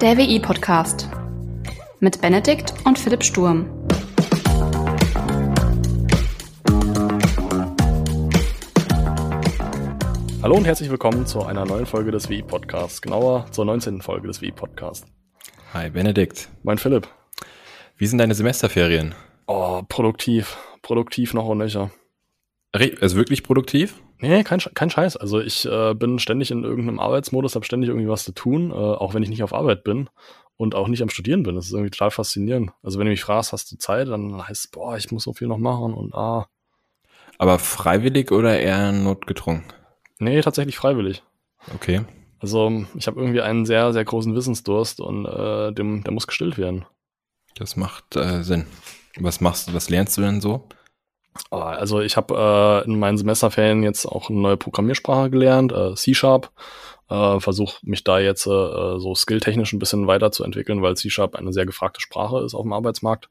Der WI-Podcast mit Benedikt und Philipp Sturm. Hallo und herzlich willkommen zu einer neuen Folge des WI-Podcasts, genauer zur 19. Folge des WI-Podcasts. Hi Benedikt. Mein Philipp. Wie sind deine Semesterferien? Oh, produktiv. Produktiv noch und nöcher. Also wirklich produktiv? Nee, kein, kein Scheiß. Also ich äh, bin ständig in irgendeinem Arbeitsmodus, habe ständig irgendwie was zu tun, äh, auch wenn ich nicht auf Arbeit bin und auch nicht am Studieren bin. Das ist irgendwie total faszinierend. Also wenn du mich fragst, hast du Zeit, dann heißt es, boah, ich muss so viel noch machen und ah. Aber freiwillig oder eher notgedrungen? Nee, tatsächlich freiwillig. Okay. Also ich habe irgendwie einen sehr, sehr großen Wissensdurst und äh, dem, der muss gestillt werden. Das macht äh, Sinn. Was machst du, was lernst du denn so? Ah, also ich habe äh, in meinen Semesterferien jetzt auch eine neue Programmiersprache gelernt, äh, C-Sharp. Äh, Versuche mich da jetzt äh, so skilltechnisch ein bisschen weiterzuentwickeln, weil C-Sharp eine sehr gefragte Sprache ist auf dem Arbeitsmarkt.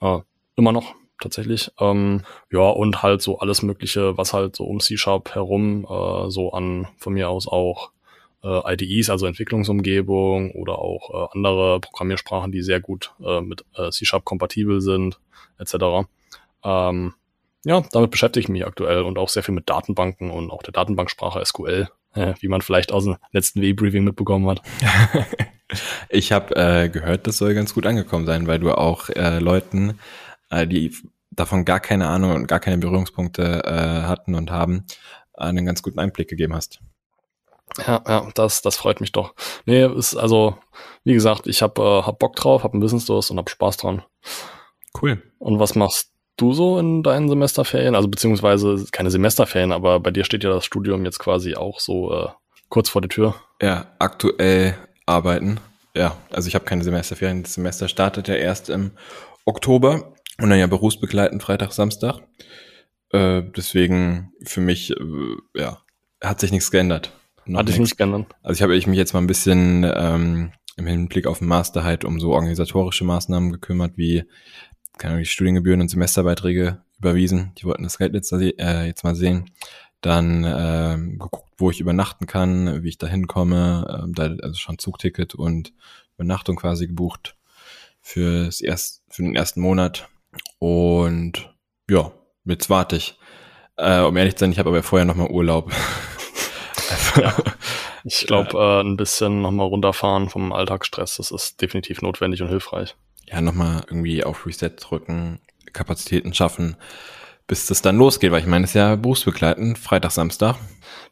Äh, immer noch tatsächlich. Ähm, ja, und halt so alles Mögliche, was halt so um C-Sharp herum äh, so an von mir aus auch äh, IDEs, also Entwicklungsumgebung oder auch äh, andere Programmiersprachen, die sehr gut äh, mit äh, C-Sharp kompatibel sind, etc. Ähm, ja, damit beschäftige ich mich aktuell und auch sehr viel mit Datenbanken und auch der Datenbanksprache SQL, äh, wie man vielleicht aus dem letzten W-Briefing mitbekommen hat. ich habe äh, gehört, das soll ganz gut angekommen sein, weil du auch äh, Leuten, äh, die davon gar keine Ahnung und gar keine Berührungspunkte äh, hatten und haben, einen ganz guten Einblick gegeben hast. Ja, ja, das, das freut mich doch. Nee, ist also, wie gesagt, ich habe äh, hab Bock drauf, hab ein Business-Durst und hab Spaß dran. Cool. Und was machst du so in deinen Semesterferien? Also beziehungsweise keine Semesterferien, aber bei dir steht ja das Studium jetzt quasi auch so äh, kurz vor der Tür. Ja, aktuell arbeiten. Ja, also ich habe keine Semesterferien. Das Semester startet ja erst im Oktober und dann ja berufsbegleitend Freitag, Samstag. Äh, deswegen für mich, äh, ja, hat sich nichts geändert. Noch hat sich nichts geändert. Also ich habe ich mich jetzt mal ein bisschen ähm, im Hinblick auf den Master halt um so organisatorische Maßnahmen gekümmert, wie keine Ahnung, die Studiengebühren und Semesterbeiträge überwiesen. Die wollten das Geld jetzt, äh, jetzt mal sehen. Dann äh, geguckt, wo ich übernachten kann, wie ich da hinkomme. Äh, da also schon Zugticket und Übernachtung quasi gebucht für, das erst, für den ersten Monat. Und ja, jetzt warte ich. Äh, um ehrlich zu sein, ich habe aber vorher nochmal Urlaub. ja. Ich glaube, äh, ein bisschen nochmal runterfahren vom Alltagsstress, das ist definitiv notwendig und hilfreich ja, nochmal irgendwie auf Reset drücken, Kapazitäten schaffen, bis das dann losgeht, weil ich meine, es ist ja berufsbegleitend, Freitag, Samstag.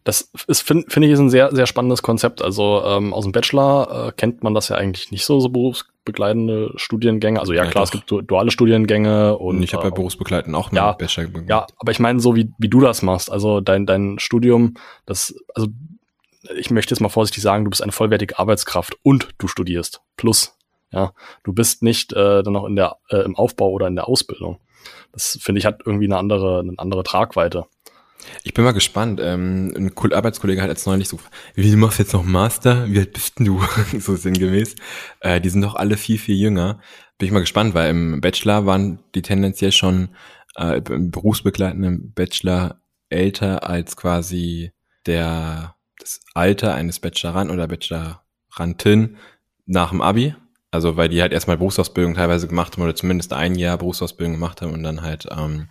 Das ist, finde find ich, ist ein sehr, sehr spannendes Konzept. Also ähm, aus dem Bachelor äh, kennt man das ja eigentlich nicht so, so berufsbegleitende Studiengänge. Also ja, ja klar, doch. es gibt du duale Studiengänge und. und ich habe ja äh, berufsbegleitend auch ja, Bachelor gemacht. Ja, aber ich meine, so wie, wie du das machst, also dein, dein Studium, das, also ich möchte jetzt mal vorsichtig sagen, du bist eine vollwertige Arbeitskraft und du studierst. Plus ja, du bist nicht äh, dann noch in der äh, im Aufbau oder in der Ausbildung. Das finde ich hat irgendwie eine andere eine andere Tragweite. Ich bin mal gespannt. Ähm, ein Arbeitskollege hat jetzt neulich so, wie du machst jetzt noch Master? Wie alt bist denn du? so sinngemäß. Äh, die sind doch alle viel, viel jünger. Bin ich mal gespannt, weil im Bachelor waren die tendenziell schon äh, im berufsbegleitenden Bachelor älter als quasi der das Alter eines Bachelorand oder Bachelorantin nach dem Abi. Also weil die halt erstmal Berufsausbildung teilweise gemacht haben oder zumindest ein Jahr Berufsausbildung gemacht haben und dann halt ähm,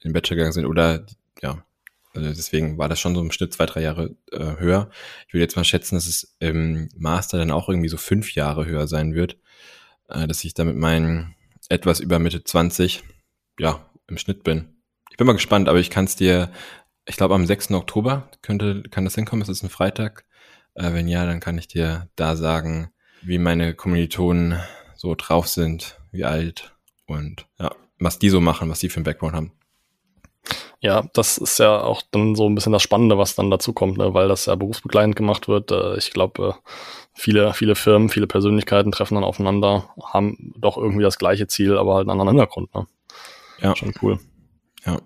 in den Bachelor gegangen sind oder ja, also deswegen war das schon so im Schnitt zwei, drei Jahre äh, höher. Ich würde jetzt mal schätzen, dass es im Master dann auch irgendwie so fünf Jahre höher sein wird, äh, dass ich da mit meinen etwas über Mitte 20, ja, im Schnitt bin. Ich bin mal gespannt, aber ich kann es dir, ich glaube am 6. Oktober könnte, kann das hinkommen, es ist ein Freitag. Äh, wenn ja, dann kann ich dir da sagen, wie meine Kommilitonen so drauf sind, wie alt und ja, was die so machen, was die für einen Background haben. Ja, das ist ja auch dann so ein bisschen das Spannende, was dann dazu kommt, ne? weil das ja berufsbegleitend gemacht wird. Äh, ich glaube, äh, viele, viele Firmen, viele Persönlichkeiten treffen dann aufeinander, haben doch irgendwie das gleiche Ziel, aber halt einen anderen Hintergrund. Ne? Ja. Schon cool. Ja.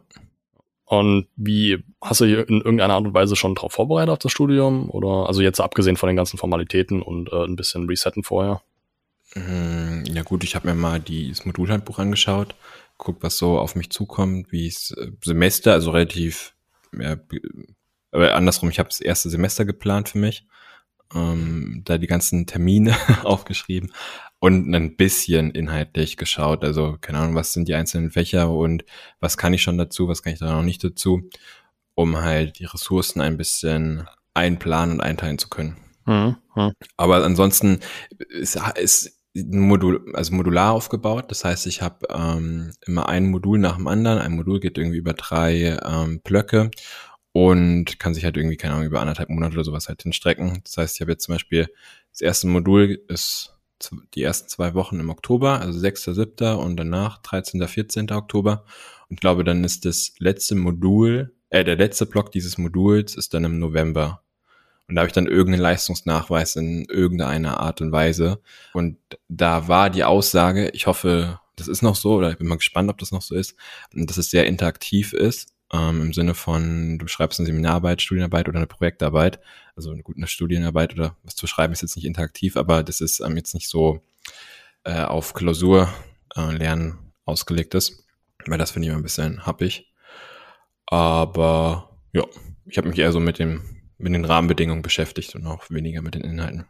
Und wie hast du dich in irgendeiner Art und Weise schon darauf vorbereitet auf das Studium? Oder also jetzt abgesehen von den ganzen Formalitäten und äh, ein bisschen Resetten vorher? Mm, ja gut, ich habe mir mal das Modulhandbuch angeschaut, guckt, was so auf mich zukommt, wie es äh, Semester, also relativ, ja, aber andersrum, ich habe das erste Semester geplant für mich. ähm, da die ganzen Termine aufgeschrieben und ein bisschen inhaltlich geschaut. Also, keine Ahnung, was sind die einzelnen Fächer und was kann ich schon dazu, was kann ich da noch nicht dazu, um halt die Ressourcen ein bisschen einplanen und einteilen zu können. Mhm. Mhm. Aber ansonsten ist, ist Modul, also modular aufgebaut. Das heißt, ich habe ähm, immer ein Modul nach dem anderen. Ein Modul geht irgendwie über drei ähm, Blöcke und kann sich halt irgendwie, keine Ahnung, über anderthalb Monate oder sowas halt hinstrecken. Das heißt, ich habe jetzt zum Beispiel das erste Modul ist die ersten zwei Wochen im Oktober, also 6., 7. und danach 13., 14. Oktober. Und ich glaube, dann ist das letzte Modul, äh, der letzte Block dieses Moduls ist dann im November. Und da habe ich dann irgendeinen Leistungsnachweis in irgendeiner Art und Weise. Und da war die Aussage, ich hoffe, das ist noch so, oder ich bin mal gespannt, ob das noch so ist, dass es sehr interaktiv ist, ähm, im Sinne von, du schreibst eine Seminararbeit, Studienarbeit oder eine Projektarbeit. Also eine gute Studienarbeit oder was zu schreiben ist jetzt nicht interaktiv, aber das ist ähm, jetzt nicht so äh, auf Klausur äh, lernen ausgelegt ist. Weil das finde ich immer ein bisschen happig. Aber ja, ich habe mich eher so mit dem mit den Rahmenbedingungen beschäftigt und auch weniger mit den Inhalten.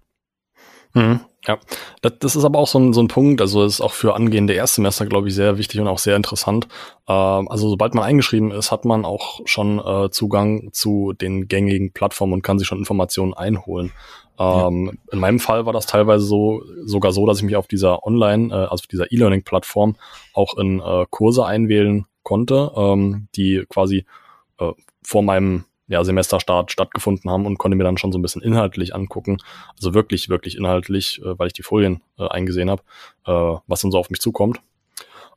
Mhm, ja, das, das, ist aber auch so ein, so ein Punkt, also ist auch für angehende Erstsemester, glaube ich, sehr wichtig und auch sehr interessant. Ähm, also sobald man eingeschrieben ist, hat man auch schon äh, Zugang zu den gängigen Plattformen und kann sich schon Informationen einholen. Ähm, ja. In meinem Fall war das teilweise so, sogar so, dass ich mich auf dieser Online, äh, also auf dieser E-Learning-Plattform auch in äh, Kurse einwählen konnte, ähm, die quasi äh, vor meinem ja, Semesterstart stattgefunden haben und konnte mir dann schon so ein bisschen inhaltlich angucken. Also wirklich, wirklich inhaltlich, äh, weil ich die Folien äh, eingesehen habe, äh, was dann so auf mich zukommt.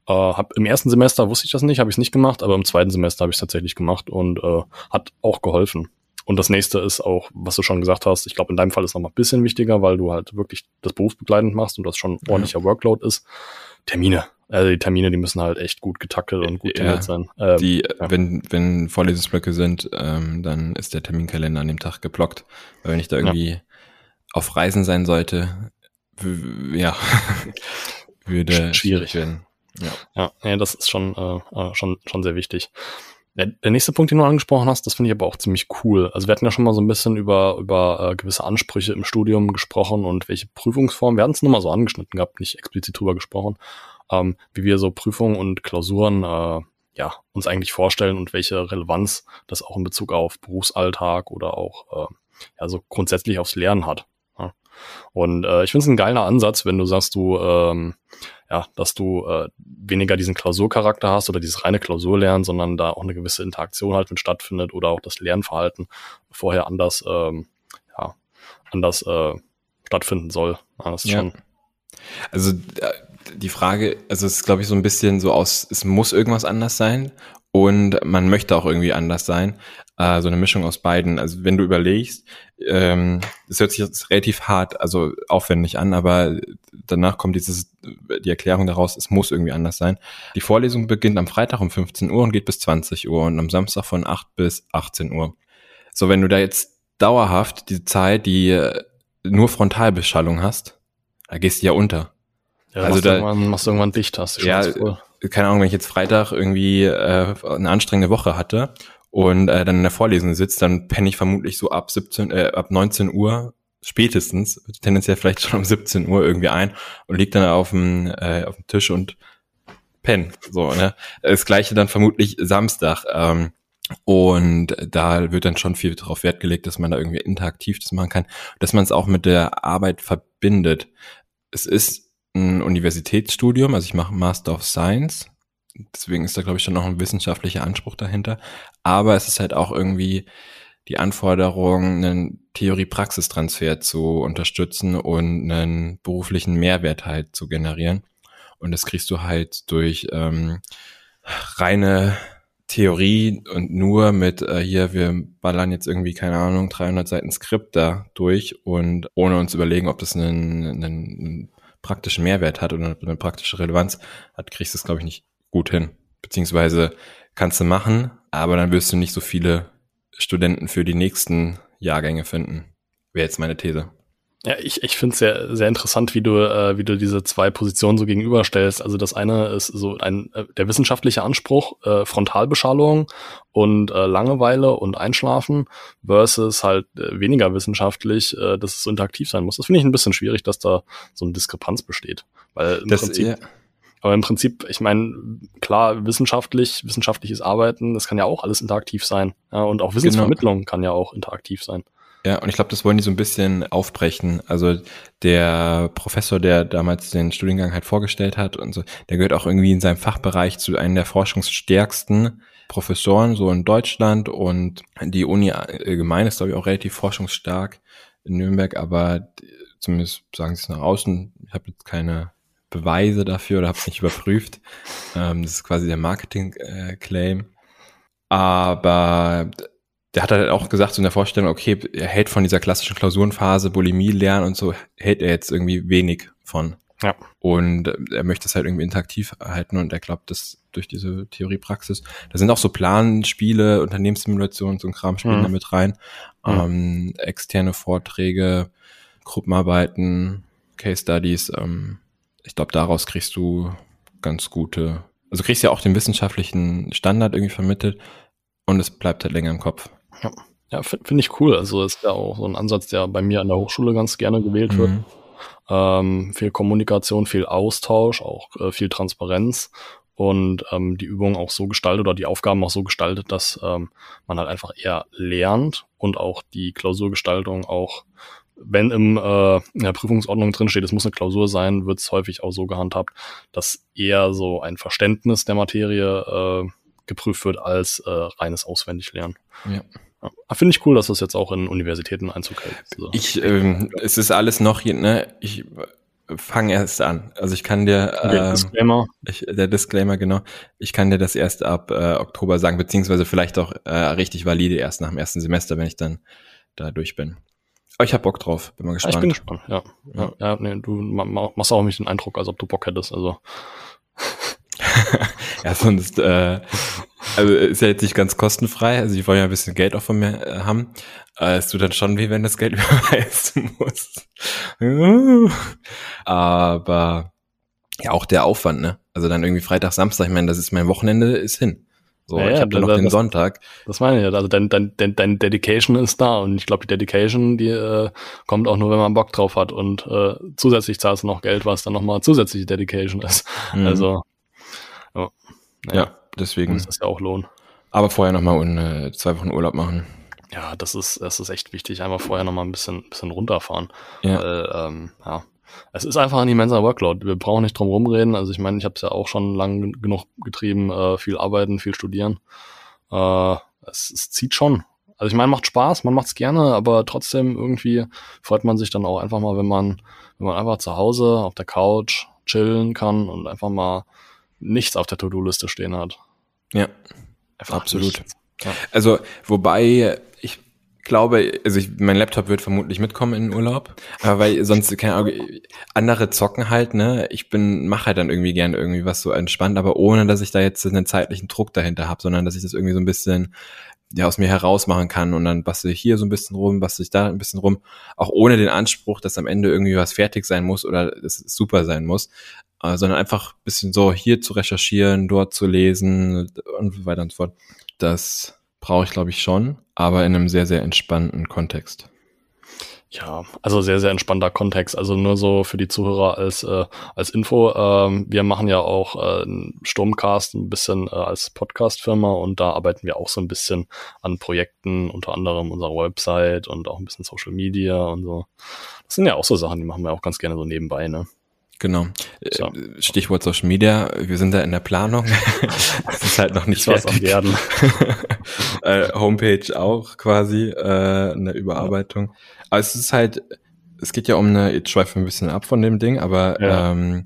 Äh, hab, Im ersten Semester wusste ich das nicht, habe ich es nicht gemacht, aber im zweiten Semester habe ich es tatsächlich gemacht und äh, hat auch geholfen. Und das nächste ist auch, was du schon gesagt hast, ich glaube, in deinem Fall ist noch mal ein bisschen wichtiger, weil du halt wirklich das berufsbegleitend machst und das schon ordentlicher ja. Workload ist. Termine. Also die Termine, die müssen halt echt gut getaktet und gut ja, sein. Ähm, die, ja. wenn, wenn Vorlesungsblöcke sind, ähm, dann ist der Terminkalender an dem Tag geblockt. Weil wenn ich da irgendwie ja. auf Reisen sein sollte, ja, würde schwierig werden. Ja. ja, das ist schon, äh, äh, schon, schon sehr wichtig. Der, der nächste Punkt, den du angesprochen hast, das finde ich aber auch ziemlich cool. Also wir hatten ja schon mal so ein bisschen über, über äh, gewisse Ansprüche im Studium gesprochen und welche Prüfungsformen. Wir hatten es nur mal so angeschnitten gehabt, nicht explizit drüber gesprochen ähm, wie wir so Prüfungen und Klausuren äh, ja, uns eigentlich vorstellen und welche Relevanz das auch in Bezug auf Berufsalltag oder auch äh, ja, so grundsätzlich aufs Lernen hat. Ja. Und äh, ich finde es ein geiler Ansatz, wenn du sagst, du ähm, ja, dass du äh, weniger diesen Klausurcharakter hast oder dieses reine Klausurlernen, sondern da auch eine gewisse Interaktion halt mit stattfindet oder auch das Lernverhalten vorher anders, ähm, ja, anders äh, stattfinden soll. Ja, das ist ja. schon. Also äh, die Frage, also es ist, glaube ich, so ein bisschen so aus, es muss irgendwas anders sein und man möchte auch irgendwie anders sein. Äh, so eine Mischung aus beiden. Also wenn du überlegst, ähm, das hört sich jetzt relativ hart, also aufwendig an, aber danach kommt dieses, die Erklärung daraus, es muss irgendwie anders sein. Die Vorlesung beginnt am Freitag um 15 Uhr und geht bis 20 Uhr und am Samstag von 8 bis 18 Uhr. So, wenn du da jetzt dauerhaft die Zeit, die nur Frontalbeschallung hast, da gehst du ja unter. Ja, also machst da irgendwann, machst du irgendwann dicht, hast du ja, keine Ahnung, wenn ich jetzt Freitag irgendwie äh, eine anstrengende Woche hatte und äh, dann in der Vorlesung sitzt, dann penne ich vermutlich so ab 17, äh, ab 19 Uhr spätestens, tendenziell vielleicht schon um 17 Uhr irgendwie ein und liegt dann auf dem, äh, auf dem Tisch und penne. So, ne? Das gleiche dann vermutlich Samstag. Ähm, und da wird dann schon viel darauf Wert gelegt, dass man da irgendwie interaktiv das machen kann, dass man es auch mit der Arbeit verbindet. Es ist ein Universitätsstudium, also ich mache Master of Science. Deswegen ist da, glaube ich, schon noch ein wissenschaftlicher Anspruch dahinter. Aber es ist halt auch irgendwie die Anforderung, einen Theorie-Praxistransfer zu unterstützen und einen beruflichen Mehrwert halt zu generieren. Und das kriegst du halt durch ähm, reine Theorie und nur mit äh, hier, wir ballern jetzt irgendwie, keine Ahnung, 300 Seiten Skript da durch und ohne uns überlegen, ob das einen, einen praktischen Mehrwert hat oder eine praktische Relevanz hat, kriegst du es, glaube ich, nicht gut hin. Beziehungsweise kannst du machen, aber dann wirst du nicht so viele Studenten für die nächsten Jahrgänge finden. Wäre jetzt meine These. Ja, ich, ich finde es sehr, sehr interessant, wie du, äh, wie du diese zwei Positionen so gegenüberstellst. Also das eine ist so ein äh, der wissenschaftliche Anspruch, äh, Frontalbeschallung und äh, Langeweile und Einschlafen versus halt äh, weniger wissenschaftlich, äh, dass es so interaktiv sein muss. Das finde ich ein bisschen schwierig, dass da so eine Diskrepanz besteht. Weil im Das, Prinzip, ja. aber im Prinzip, ich meine, klar, wissenschaftlich, wissenschaftliches Arbeiten, das kann ja auch alles interaktiv sein. Ja, und auch Wissensvermittlung kann ja auch interaktiv sein. Ja, und ich glaube, das wollen die so ein bisschen aufbrechen. Also der Professor, der damals den Studiengang halt vorgestellt hat und so, der gehört auch irgendwie in seinem Fachbereich zu einem der forschungsstärksten Professoren so in Deutschland und die Uni allgemein ist, glaube ich, auch relativ forschungsstark in Nürnberg, aber zumindest sagen sie es nach außen. Ich habe jetzt keine Beweise dafür oder habe es nicht überprüft. Ähm, das ist quasi der Marketing-Claim. Aber der hat halt auch gesagt, so in der Vorstellung, okay, er hält von dieser klassischen Klausurenphase, Bulimie lernen und so, hält er jetzt irgendwie wenig von. Ja. Und er möchte es halt irgendwie interaktiv halten und er glaubt, dass durch diese Theoriepraxis, da sind auch so Planspiele, Unternehmenssimulationen, so ein Kram spielen Mhm. da mit rein, Mhm. ähm, externe Vorträge, Gruppenarbeiten, Case Studies, ähm, ich glaube, daraus kriegst du ganz gute, also kriegst ja auch den wissenschaftlichen Standard irgendwie vermittelt und es bleibt halt länger im Kopf. Ja, finde find ich cool. Also ist ja auch so ein Ansatz, der bei mir an der Hochschule ganz gerne gewählt wird. Mhm. Ähm, viel Kommunikation, viel Austausch, auch äh, viel Transparenz und ähm, die Übung auch so gestaltet oder die Aufgaben auch so gestaltet, dass ähm, man halt einfach eher lernt und auch die Klausurgestaltung auch, wenn im, äh, in der Prüfungsordnung drin steht, es muss eine Klausur sein, wird es häufig auch so gehandhabt, dass eher so ein Verständnis der Materie äh, geprüft wird als äh, reines Auswendiglernen. Ja. Ja. Finde ich cool, dass das jetzt auch in Universitäten Einzug hält. Also, Ich, ähm, es ist alles noch hier, ne, ich fange erst an. Also ich kann dir, okay, ähm, Disclaimer. ich, der Disclaimer, genau, ich kann dir das erst ab äh, Oktober sagen, beziehungsweise vielleicht auch äh, richtig valide erst nach dem ersten Semester, wenn ich dann da durch bin. Aber ich hab Bock drauf, bin mal Ja, gespannt. ich bin gespannt, ja. Ja, ja nee, du ma- ma- machst auch nicht den Eindruck, als ob du Bock hättest. Also, Ja, sonst, äh, also ist ja jetzt nicht ganz kostenfrei. Also ich wollte ja ein bisschen Geld auch von mir äh, haben. Äh, es tut dann schon weh, wenn das Geld überweisen muss. Aber ja, auch der Aufwand, ne? Also dann irgendwie Freitag, Samstag, ich meine, das ist mein Wochenende, ist hin. So, Ja, ich ja, habe dann noch den das- Sonntag. das meine ich ja. Also dein, dein, dein, dein Dedication ist da und ich glaube, die Dedication, die äh, kommt auch nur, wenn man Bock drauf hat und äh, zusätzlich zahlst du noch Geld, was dann nochmal zusätzliche Dedication ist. Mhm. Also, ja, ja, deswegen. das ja auch lohnen. Aber vorher nochmal äh, zwei Wochen Urlaub machen. Ja, das ist, das ist echt wichtig. Einfach vorher nochmal ein bisschen, bisschen runterfahren. Ja. Weil, ähm, ja, es ist einfach ein immenser Workload. Wir brauchen nicht drum rumreden. Also ich meine, ich habe es ja auch schon lang gen- genug getrieben, äh, viel arbeiten, viel studieren. Äh, es, es zieht schon. Also ich meine, macht Spaß, man macht's gerne, aber trotzdem irgendwie freut man sich dann auch einfach mal, wenn man, wenn man einfach zu Hause auf der Couch chillen kann und einfach mal nichts auf der To-Do-Liste stehen hat. Ja. Einfach Absolut. Ja. Also, wobei ich glaube, also ich, mein Laptop wird vermutlich mitkommen in den Urlaub, aber weil sonst keine Ahnung, andere zocken halt, ne? Ich bin mache halt dann irgendwie gerne irgendwie was so entspannt, aber ohne dass ich da jetzt einen zeitlichen Druck dahinter habe, sondern dass ich das irgendwie so ein bisschen ja aus mir heraus machen kann und dann bastel ich hier so ein bisschen rum, bastel ich da ein bisschen rum, auch ohne den Anspruch, dass am Ende irgendwie was fertig sein muss oder es super sein muss, sondern einfach ein bisschen so hier zu recherchieren, dort zu lesen und so weiter und so fort. Das brauche ich, glaube ich, schon, aber in einem sehr, sehr entspannten Kontext. Ja, also sehr, sehr entspannter Kontext. Also nur so für die Zuhörer als, äh, als Info. Ähm, wir machen ja auch äh, Sturmcast ein bisschen äh, als Podcast-Firma und da arbeiten wir auch so ein bisschen an Projekten, unter anderem unserer Website und auch ein bisschen Social Media und so. Das sind ja auch so Sachen, die machen wir auch ganz gerne so nebenbei, ne? Genau. So. Äh, Stichwort Social Media, wir sind da in der Planung. Es ist halt noch nicht was. Werden. äh, Homepage auch quasi, äh, eine Überarbeitung. Aber es ist halt, es geht ja um eine, jetzt schweifen wir ein bisschen ab von dem Ding, aber Ja. ähm,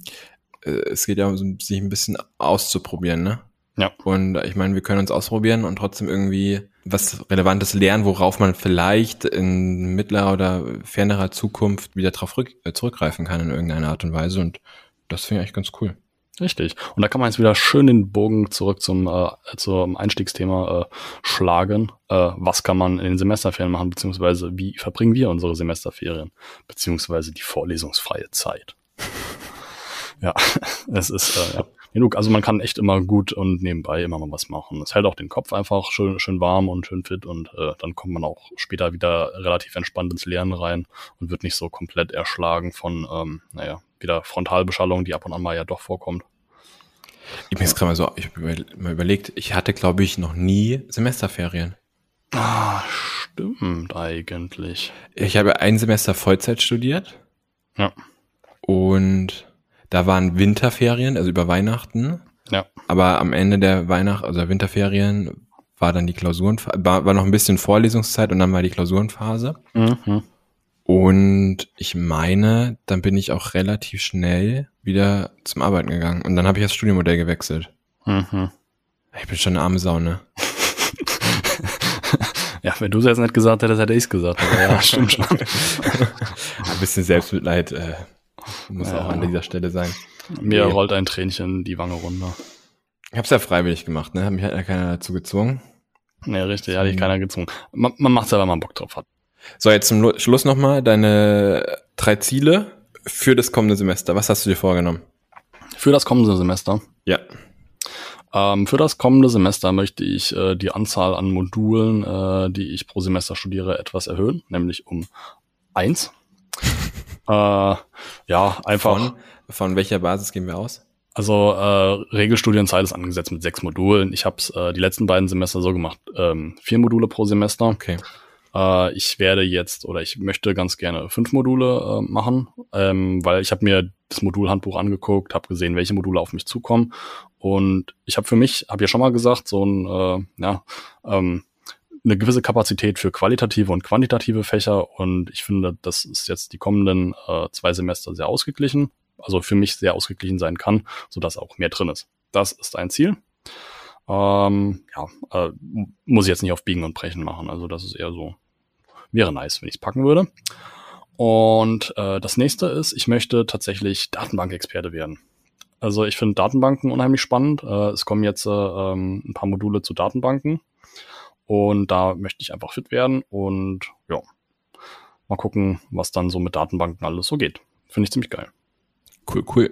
äh, es geht ja um so, sich ein bisschen auszuprobieren, ne? Ja. Und ich meine, wir können uns ausprobieren und trotzdem irgendwie was Relevantes lernen, worauf man vielleicht in mittlerer oder fernerer Zukunft wieder drauf äh, zurückgreifen kann in irgendeiner Art und Weise. Und das finde ich eigentlich ganz cool. Richtig. Und da kann man jetzt wieder schön den Bogen zurück zum, äh, zum Einstiegsthema äh, schlagen. Äh, was kann man in den Semesterferien machen, beziehungsweise wie verbringen wir unsere Semesterferien, beziehungsweise die vorlesungsfreie Zeit. ja, es ist äh, ja, genug. Also man kann echt immer gut und nebenbei immer mal was machen. Es hält auch den Kopf einfach schön, schön warm und schön fit und äh, dann kommt man auch später wieder relativ entspannt ins Lernen rein und wird nicht so komplett erschlagen von, ähm, naja, wieder Frontalbeschallung, die ab und an mal ja doch vorkommt. Ich bin jetzt gerade mal so, ich habe mal überlegt, ich hatte, glaube ich, noch nie Semesterferien. Ah, stimmt eigentlich. Ich habe ein Semester Vollzeit studiert. Ja. Und da waren Winterferien, also über Weihnachten. Ja. Aber am Ende der Weihnacht, also der Winterferien, war dann die Klausuren, war, war noch ein bisschen Vorlesungszeit und dann war die Klausurenphase. Mhm. Und ich meine, dann bin ich auch relativ schnell wieder zum Arbeiten gegangen. Und dann habe ich das Studienmodell gewechselt. Mhm. Ich bin schon eine arme Sau, ne? ja, wenn du es jetzt nicht gesagt hättest, hätte ich es gesagt. Aber ja, stimmt schon. Ein bisschen Selbstmitleid äh, muss Ja. auch an dieser Stelle sein. Mir Nee. rollt ein Tränchen die Wange runter. Ich habe es ja freiwillig gemacht, ne? Hat mich halt ja keiner dazu gezwungen. Nee, richtig, hatte ich keiner gezwungen. Man, man macht selber, wenn man Bock drauf hat. So, jetzt zum Lu- Schluss nochmal deine drei Ziele für das kommende Semester. Was hast du dir vorgenommen? Für das kommende Semester. Ja. Ähm, für das kommende Semester möchte ich äh, die Anzahl an Modulen, äh, die ich pro Semester studiere, etwas erhöhen, nämlich um eins. äh, ja, einfach. Von, von welcher Basis gehen wir aus? Also äh, Regelstudienzeit ist angesetzt mit sechs Modulen. Ich habe es äh, die letzten beiden Semester so gemacht, ähm, vier Module pro Semester. Okay. Äh, ich werde jetzt oder ich möchte ganz gerne fünf Module äh, machen, ähm, weil ich habe mir das Modulhandbuch angeguckt, habe gesehen, welche Module auf mich zukommen und ich habe für mich, habe ja schon mal gesagt, so ein äh, ja ähm, eine gewisse Kapazität für qualitative und quantitative Fächer und ich finde, das ist jetzt die kommenden äh, zwei Semester sehr ausgeglichen, also für mich sehr ausgeglichen sein kann, so dass auch mehr drin ist. Das ist ein Ziel. Ähm, ja, äh, muss ich jetzt nicht auf Biegen und Brechen machen. Also das ist eher so, wäre nice, wenn ich es packen würde. Und äh, das nächste ist, ich möchte tatsächlich Datenbankexperte werden. Also ich finde Datenbanken unheimlich spannend. Äh, es kommen jetzt äh, ähm, ein paar Module zu Datenbanken und da möchte ich einfach fit werden und ja, mal gucken, was dann so mit Datenbanken alles so geht. Finde ich ziemlich geil. Cool, cool.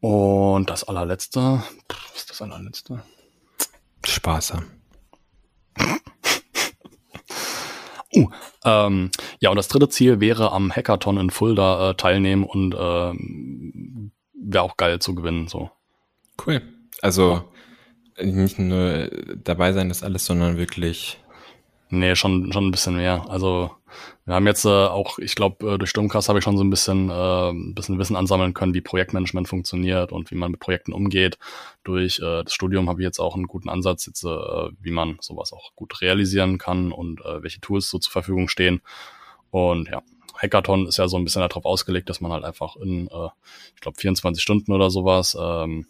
Und das allerletzte, was ist das allerletzte? Spaß haben. Uh, ähm, ja, und das dritte Ziel wäre am Hackathon in Fulda äh, teilnehmen und ähm, wäre auch geil zu gewinnen. So. Cool. Also nicht nur dabei sein ist alles, sondern wirklich. Nee, schon, schon ein bisschen mehr. Also wir haben jetzt äh, auch, ich glaube, äh, durch Sturmcast habe ich schon so ein bisschen, äh, ein bisschen Wissen ansammeln können, wie Projektmanagement funktioniert und wie man mit Projekten umgeht. Durch äh, das Studium habe ich jetzt auch einen guten Ansatz, jetzt, äh, wie man sowas auch gut realisieren kann und äh, welche Tools so zur Verfügung stehen. Und ja, Hackathon ist ja so ein bisschen darauf ausgelegt, dass man halt einfach in, äh, ich glaube, 24 Stunden oder sowas, ähm,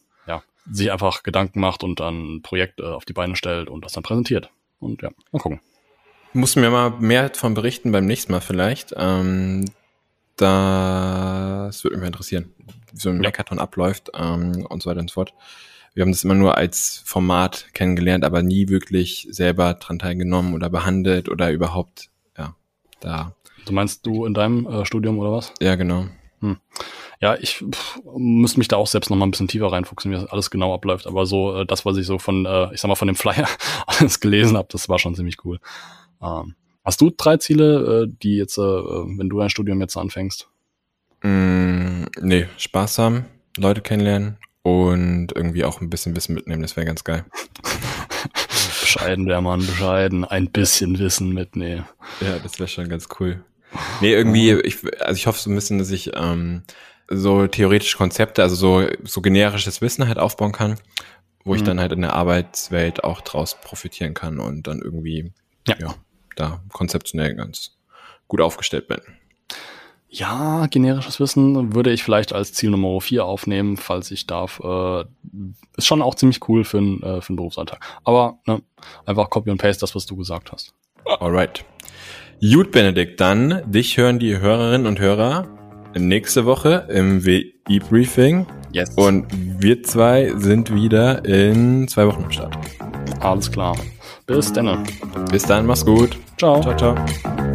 sich einfach Gedanken macht und dann ein Projekt äh, auf die Beine stellt und das dann präsentiert. Und ja, mal gucken. Musst du mir mal mehr davon berichten beim nächsten Mal vielleicht. Ähm, das würde mich interessieren, wie so ein Ja. Hackathon abläuft ähm, und so weiter und so fort. Wir haben das immer nur als Format kennengelernt, aber nie wirklich selber dran teilgenommen oder behandelt oder überhaupt, ja, da. Du meinst du in deinem äh, Studium oder was? Ja, genau. Ja, ich pff, müsste mich da auch selbst noch mal ein bisschen tiefer reinfuchsen, wie das alles genau abläuft. Aber so äh, das, was ich so von, äh, ich sag mal, von dem Flyer alles gelesen habe, das war schon ziemlich cool. Ähm, hast du drei Ziele, äh, die jetzt, äh, wenn du dein Studium jetzt anfängst? Mm, nee, Spaß haben, Leute kennenlernen und irgendwie auch ein bisschen Wissen mitnehmen, das wäre ganz geil. Bescheiden, der Mann, bescheiden. Ein bisschen Wissen mitnehmen. Ja, das wäre schon ganz cool. Nee, irgendwie, ich, also ich hoffe so ein bisschen, dass ich ähm, so theoretische Konzepte, also so, so generisches Wissen halt aufbauen kann, wo ich Mhm. dann halt in der Arbeitswelt auch draus profitieren kann und dann irgendwie, Ja. ja, da konzeptionell ganz gut aufgestellt bin. Ja, generisches Wissen würde ich vielleicht als Ziel Nummer 4 aufnehmen, falls ich darf. Äh, ist schon auch ziemlich cool für, einen äh, für einen Berufsalltag. Aber ne, einfach Copy und Paste das, was du gesagt hast. Alright. Gut, Benedikt, dann dich hören die Hörerinnen und Hörer nächste Woche im WI-Briefing Yes. Und wir zwei sind wieder in zwei Wochen am Start. Alles klar. Bis dann. Bis dann, mach's gut. Ciao. Ciao, ciao.